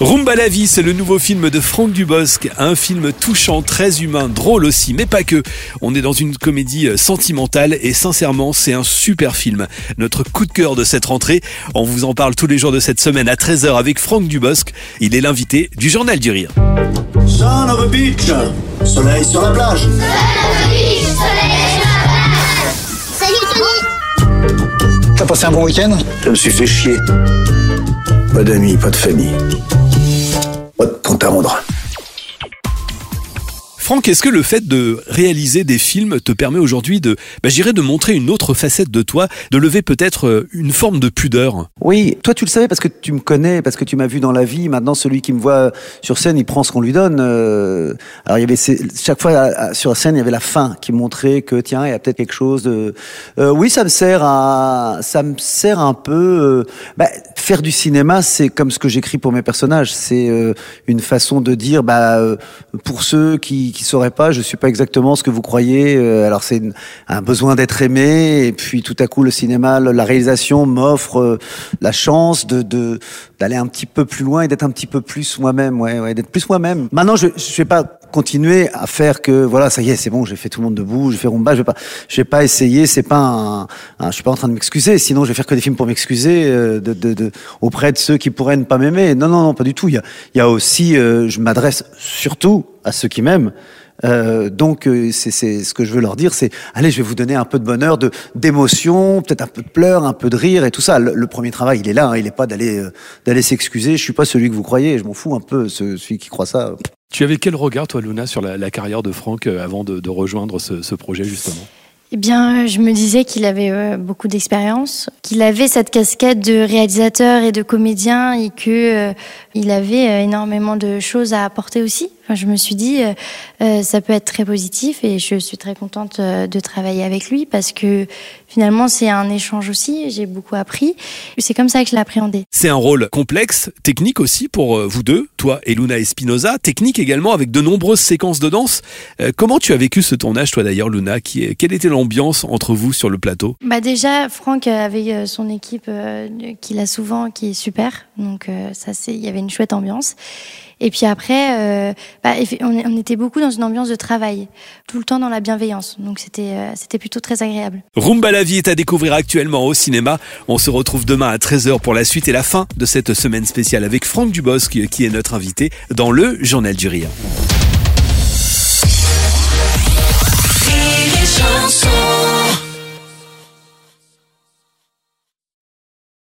Rumba la vie, c'est le nouveau film de Franck Dubosc, un film touchant, très humain, drôle aussi, mais pas que. On est dans une comédie euh, sentimentale et sincèrement, c'est un super film. Notre coup de cœur de cette rentrée, on vous en parle tous les jours de cette semaine à 13h avec Franck Dubosc. Il est l'invité du Journal du Rire. Son of a beach. Soleil sur la plage. Salut Tony T'as passé un bon week-end? Je me suis fait chier. Pas d'amis, pas de famille. Compte à rendre. Franck, est-ce que le fait de réaliser des films te permet aujourd'hui de, bah, j'irais de montrer une autre facette de toi, de lever peut-être euh, une forme de pudeur? Oui, toi tu le savais parce que tu me connais, parce que tu m'as vu dans la vie. Maintenant, celui qui me voit sur scène, il prend ce qu'on lui donne. Euh, alors il y avait ces- chaque fois à- à- sur la scène, il y avait la fin qui montrait que tiens, il y a peut-être quelque chose de. Euh, oui, ça me sert à, ça me sert un peu. euh, bah, faire du cinéma, c'est comme ce que j'écris pour mes personnages. C'est euh, une façon de dire, bah, euh, pour ceux qui qui sauraient pas, je suis pas exactement ce que vous croyez. Euh, alors c'est un besoin d'être aimé, et puis tout à coup le cinéma, la réalisation m'offre euh, la chance de de- d'aller un petit peu plus loin et d'être un petit peu plus moi-même, ouais, ouais, d'être plus moi-même. Maintenant, je je vais pas continuer à faire que voilà, ça y est, c'est bon, j'ai fait tout le monde debout, j'ai fait rumba, je vais pas je vais pas essayer, c'est pas un, un- je suis pas en train de m'excuser, sinon je vais faire que des films pour m'excuser euh, de, de, de auprès de ceux qui pourraient ne pas m'aimer. Non non non, pas du tout. Il y a il y a aussi euh, je m'adresse surtout à ceux qui m'aiment. Euh, donc euh, c'est c'est ce que je veux leur dire, c'est allez, je vais vous donner un peu de bonheur, de d'émotion, peut-être un peu de pleurs, un peu de rire et tout ça. Le, premier travail, il est là, hein, il est pas d'aller euh, d'aller s'excuser. Je suis pas celui que vous croyez, je m'en fous un peu. ce- celui qui croit ça. Tu avais quel regard, toi, Luna, sur la, carrière de Franck euh, avant de, rejoindre ce, projet, justement? Eh bien, je me disais qu'il avait euh, beaucoup d'expérience, qu'il avait cette casquette de réalisateur et de comédien et que euh, il avait euh, énormément de choses à apporter aussi. Enfin, je me suis dit, euh, euh, ça peut être très positif et je suis très contente euh, de travailler avec lui parce que finalement, c'est un échange aussi. J'ai beaucoup appris. C'est comme ça que je l'ai appréhendé. C'est un rôle complexe, technique aussi pour vous deux, toi et Luna Espinoza, technique également avec de nombreuses séquences de danse. Euh, comment tu as vécu ce tournage, toi d'ailleurs, Luna? Qui est, Quelle était l'ambiance entre vous sur le plateau? Bah déjà, Franck avait son équipe euh, qu'il a souvent, qui est super. Donc ça, c'est, il y avait une chouette ambiance. Et puis après, euh, bah, on était beaucoup dans une ambiance de travail, tout le temps dans la bienveillance. Donc c'était, euh, c'était plutôt très agréable. Rumba la vie est à découvrir actuellement au cinéma. On se retrouve demain à 13h pour la suite et la fin de cette semaine spéciale avec Franck Dubosc qui est notre invité dans le Journal du Rire.